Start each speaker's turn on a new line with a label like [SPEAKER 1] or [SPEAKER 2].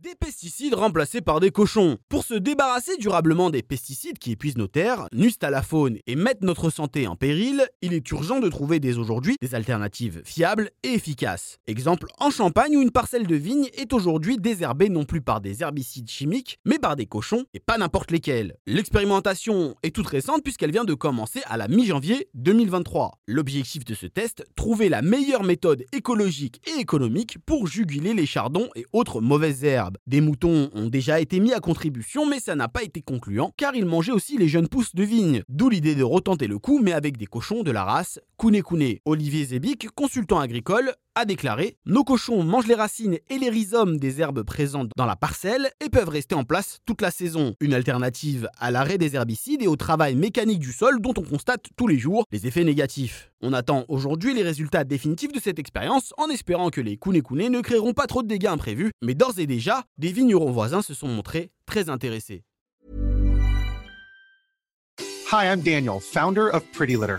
[SPEAKER 1] Des pesticides remplacés par des cochons. Pour se débarrasser durablement des pesticides qui épuisent nos terres, nuisent à la faune et mettent notre santé en péril, il est urgent de trouver dès aujourd'hui des alternatives fiables et efficaces. Exemple en Champagne où une parcelle de vigne est aujourd'hui désherbée non plus par des herbicides chimiques, mais par des cochons et pas n'importe lesquels. L'expérimentation est toute récente puisqu'elle vient de commencer à la mi-janvier 2023. L'objectif de ce test, trouver la meilleure méthode écologique et économique pour juguler les chardons et autres mauvaises herbes. Des moutons ont déjà été mis à contribution, mais ça n'a pas été concluant, car ils mangeaient aussi les jeunes pousses de vigne. D'où l'idée de retenter le coup, mais avec des cochons de la race Kune Kune. Olivier Zebik, consultant agricole, a déclaré Nos cochons mangent les racines et les rhizomes des herbes présentes dans la parcelle et peuvent rester en place toute la saison. Une alternative à l'arrêt des herbicides et au travail mécanique du sol dont on constate tous les jours les effets négatifs. On attend aujourd'hui les résultats définitifs de cette expérience en espérant que les Kune ne créeront pas trop de dégâts imprévus, mais d'ores et déjà, des vignerons voisins se sont montrés très intéressés.
[SPEAKER 2] Hi, I'm Daniel, founder of Pretty Litter.